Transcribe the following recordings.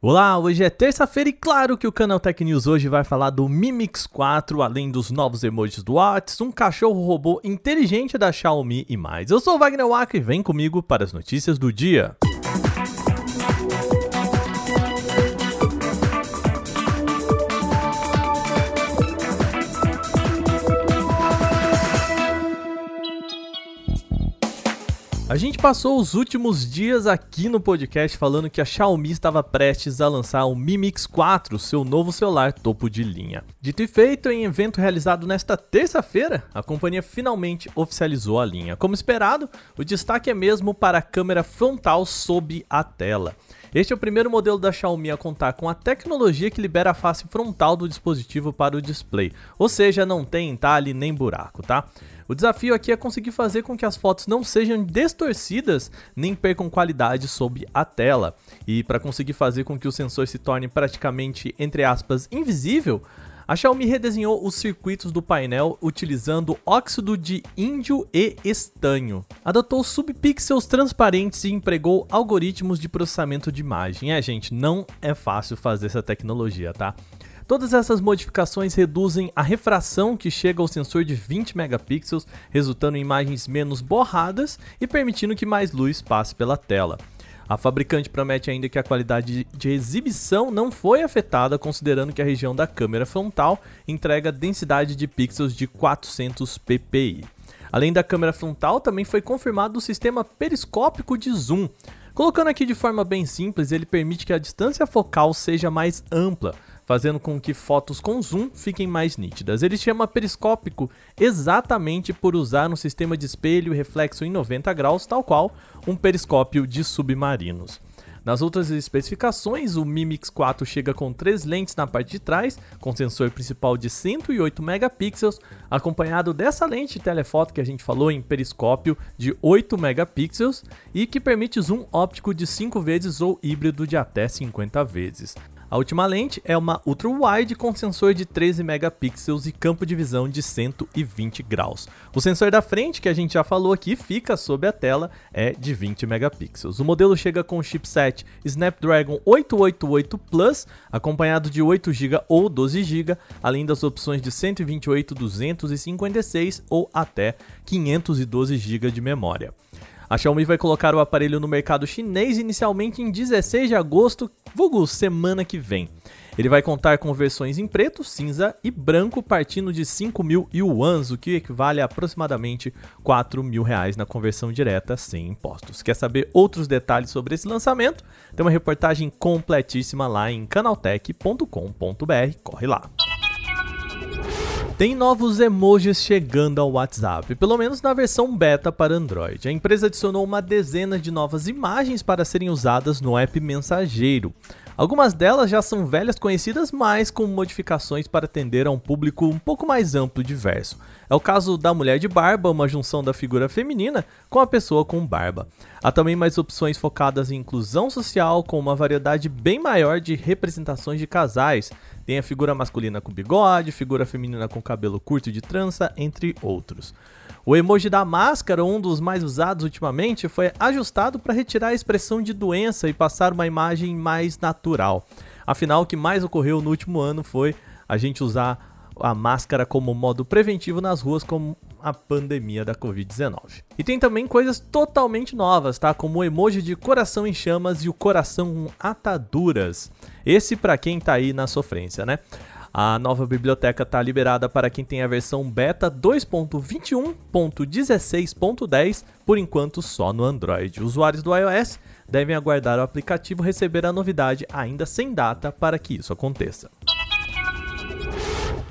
Olá, hoje é terça-feira e claro que o Canal Tech News hoje vai falar do Mi Mix 4, além dos novos emojis do WhatsApp, um cachorro robô inteligente da Xiaomi e mais. Eu sou o Wagner Waka e vem comigo para as notícias do dia. Gente passou os últimos dias aqui no podcast falando que a Xiaomi estava prestes a lançar o Mi Mix 4, seu novo celular topo de linha. Dito e feito, em evento realizado nesta terça-feira, a companhia finalmente oficializou a linha. Como esperado, o destaque é mesmo para a câmera frontal sob a tela. Este é o primeiro modelo da Xiaomi a contar com a tecnologia que libera a face frontal do dispositivo para o display, ou seja, não tem entalhe nem buraco, tá? O desafio aqui é conseguir fazer com que as fotos não sejam distorcidas nem percam qualidade sob a tela. E para conseguir fazer com que o sensor se torne praticamente, entre aspas, invisível, a Xiaomi redesenhou os circuitos do painel utilizando óxido de índio e estanho. Adotou subpixels transparentes e empregou algoritmos de processamento de imagem. É, gente, não é fácil fazer essa tecnologia, tá? Todas essas modificações reduzem a refração que chega ao sensor de 20 megapixels, resultando em imagens menos borradas e permitindo que mais luz passe pela tela. A fabricante promete ainda que a qualidade de exibição não foi afetada, considerando que a região da câmera frontal entrega densidade de pixels de 400 ppi. Além da câmera frontal, também foi confirmado o sistema periscópico de zoom. Colocando aqui de forma bem simples, ele permite que a distância focal seja mais ampla, fazendo com que fotos com zoom fiquem mais nítidas. Ele chama periscópico exatamente por usar um sistema de espelho reflexo em 90 graus, tal qual um periscópio de submarinos. Nas outras especificações, o Mi Mix 4 chega com três lentes na parte de trás, com sensor principal de 108 megapixels, acompanhado dessa lente telefoto que a gente falou em periscópio de 8 megapixels e que permite zoom óptico de 5 vezes ou híbrido de até 50 vezes. A última lente é uma ultra wide com sensor de 13 megapixels e campo de visão de 120 graus. O sensor da frente, que a gente já falou aqui, fica sob a tela, é de 20 megapixels. O modelo chega com o chipset Snapdragon 888 Plus, acompanhado de 8 GB ou 12 GB, além das opções de 128, 256 ou até 512 GB de memória. A Xiaomi vai colocar o aparelho no mercado chinês inicialmente em 16 de agosto, vulgo semana que vem. Ele vai contar com versões em preto, cinza e branco, partindo de 5 mil yuans, o que equivale a aproximadamente 4 mil reais na conversão direta sem impostos. Quer saber outros detalhes sobre esse lançamento? Tem uma reportagem completíssima lá em canaltech.com.br. Corre lá! Tem novos emojis chegando ao WhatsApp, pelo menos na versão beta para Android. A empresa adicionou uma dezena de novas imagens para serem usadas no app mensageiro. Algumas delas já são velhas conhecidas, mas com modificações para atender a um público um pouco mais amplo e diverso. É o caso da mulher de barba, uma junção da figura feminina com a pessoa com barba. Há também mais opções focadas em inclusão social, com uma variedade bem maior de representações de casais. Tem a figura masculina com bigode, figura feminina com cabelo curto de trança, entre outros. O emoji da máscara, um dos mais usados ultimamente, foi ajustado para retirar a expressão de doença e passar uma imagem mais natural. Afinal, o que mais ocorreu no último ano foi a gente usar a máscara como modo preventivo nas ruas como a pandemia da Covid-19. E tem também coisas totalmente novas, tá? Como o emoji de coração em chamas e o coração com ataduras. Esse para quem tá aí na sofrência, né? A nova biblioteca está liberada para quem tem a versão beta 2.21.16.10, por enquanto só no Android. Usuários do iOS devem aguardar o aplicativo receber a novidade ainda sem data para que isso aconteça.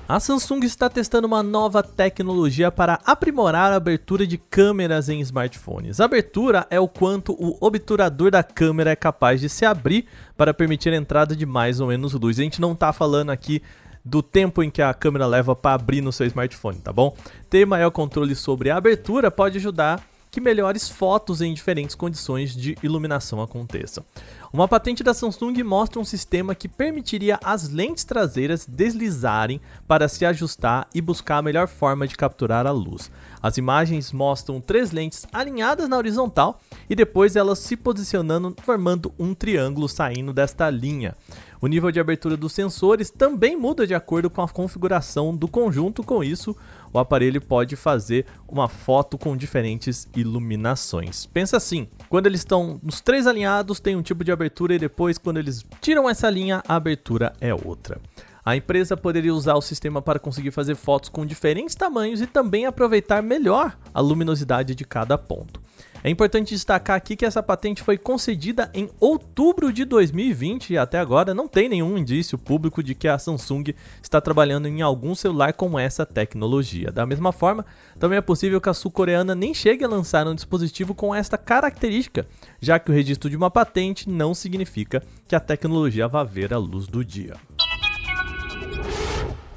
A Samsung está testando uma nova tecnologia para aprimorar a abertura de câmeras em smartphones. A abertura é o quanto o obturador da câmera é capaz de se abrir para permitir a entrada de mais ou menos luz. A gente não está falando aqui do tempo em que a câmera leva para abrir no seu smartphone, tá bom? Ter maior controle sobre a abertura pode ajudar que melhores fotos em diferentes condições de iluminação aconteçam. Uma patente da Samsung mostra um sistema que permitiria as lentes traseiras deslizarem para se ajustar e buscar a melhor forma de capturar a luz. As imagens mostram três lentes alinhadas na horizontal e depois elas se posicionando formando um triângulo saindo desta linha. O nível de abertura dos sensores também muda de acordo com a configuração do conjunto, com isso, o aparelho pode fazer uma foto com diferentes iluminações. Pensa assim, quando eles estão nos três alinhados, tem um tipo de abertura e depois quando eles tiram essa linha, a abertura é outra. A empresa poderia usar o sistema para conseguir fazer fotos com diferentes tamanhos e também aproveitar melhor a luminosidade de cada ponto. É importante destacar aqui que essa patente foi concedida em outubro de 2020 e até agora não tem nenhum indício público de que a Samsung está trabalhando em algum celular com essa tecnologia. Da mesma forma, também é possível que a sul-coreana nem chegue a lançar um dispositivo com esta característica, já que o registro de uma patente não significa que a tecnologia vá ver a luz do dia.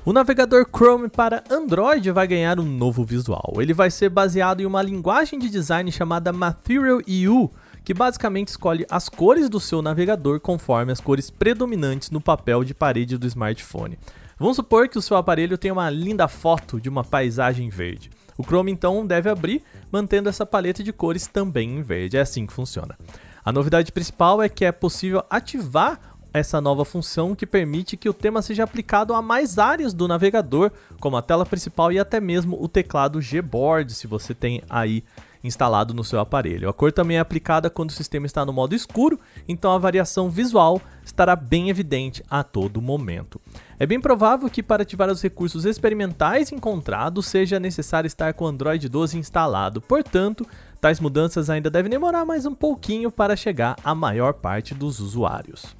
O navegador Chrome para Android vai ganhar um novo visual. Ele vai ser baseado em uma linguagem de design chamada Material EU, que basicamente escolhe as cores do seu navegador conforme as cores predominantes no papel de parede do smartphone. Vamos supor que o seu aparelho tem uma linda foto de uma paisagem verde. O Chrome então deve abrir, mantendo essa paleta de cores também em verde. É assim que funciona. A novidade principal é que é possível ativar essa nova função que permite que o tema seja aplicado a mais áreas do navegador, como a tela principal e até mesmo o teclado Gboard, se você tem aí instalado no seu aparelho. A cor também é aplicada quando o sistema está no modo escuro, então a variação visual estará bem evidente a todo momento. É bem provável que para ativar os recursos experimentais encontrados seja necessário estar com o Android 12 instalado, portanto, tais mudanças ainda devem demorar mais um pouquinho para chegar à maior parte dos usuários.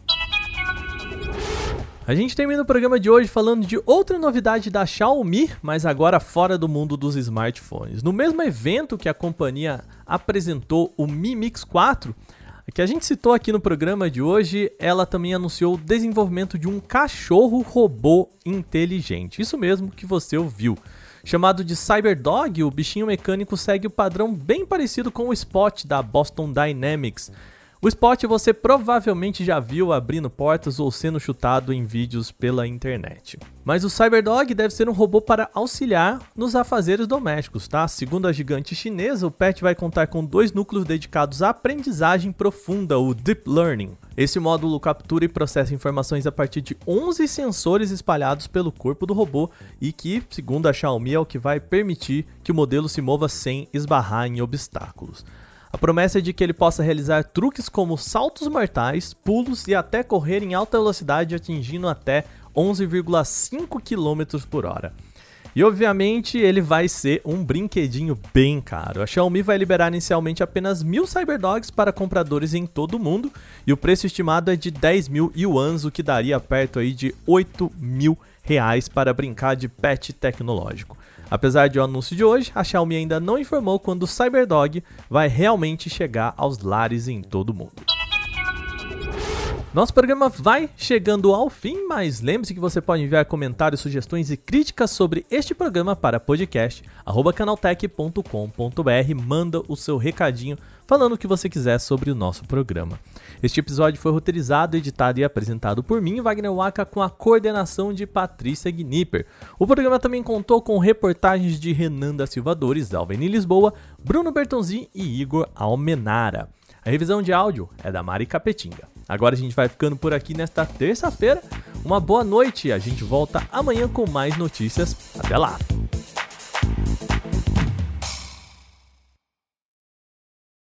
A gente termina o programa de hoje falando de outra novidade da Xiaomi, mas agora fora do mundo dos smartphones. No mesmo evento que a companhia apresentou o Mi Mix 4, que a gente citou aqui no programa de hoje, ela também anunciou o desenvolvimento de um cachorro robô inteligente. Isso mesmo que você ouviu. Chamado de Cyberdog, o bichinho mecânico segue o padrão bem parecido com o Spot da Boston Dynamics o Spot você provavelmente já viu abrindo portas ou sendo chutado em vídeos pela internet. Mas o Cyberdog deve ser um robô para auxiliar nos afazeres domésticos, tá? Segundo a gigante chinesa, o pet vai contar com dois núcleos dedicados à aprendizagem profunda, o Deep Learning. Esse módulo captura e processa informações a partir de 11 sensores espalhados pelo corpo do robô e que, segundo a Xiaomi, é o que vai permitir que o modelo se mova sem esbarrar em obstáculos. A promessa é de que ele possa realizar truques como saltos mortais, pulos e até correr em alta velocidade atingindo até 11,5 km por hora. E obviamente ele vai ser um brinquedinho bem caro. A Xiaomi vai liberar inicialmente apenas mil Cyberdogs para compradores em todo o mundo e o preço estimado é de 10 mil yuans, o que daria perto aí de 8 mil reais para brincar de pet tecnológico. Apesar de o anúncio de hoje, a Xiaomi ainda não informou quando o Cyberdog vai realmente chegar aos lares em todo o mundo. Nosso programa vai chegando ao fim, mas lembre-se que você pode enviar comentários, sugestões e críticas sobre este programa para podcast@canaltech.com.br. Manda o seu recadinho falando o que você quiser sobre o nosso programa. Este episódio foi roteirizado, editado e apresentado por mim, Wagner Waka, com a coordenação de Patrícia Gnipper. O programa também contou com reportagens de Renan da Silva Dores, Alveni Lisboa, Bruno Bertonzi e Igor Almenara. A revisão de áudio é da Mari Capetinga. Agora a gente vai ficando por aqui nesta terça-feira. Uma boa noite. A gente volta amanhã com mais notícias. Até lá.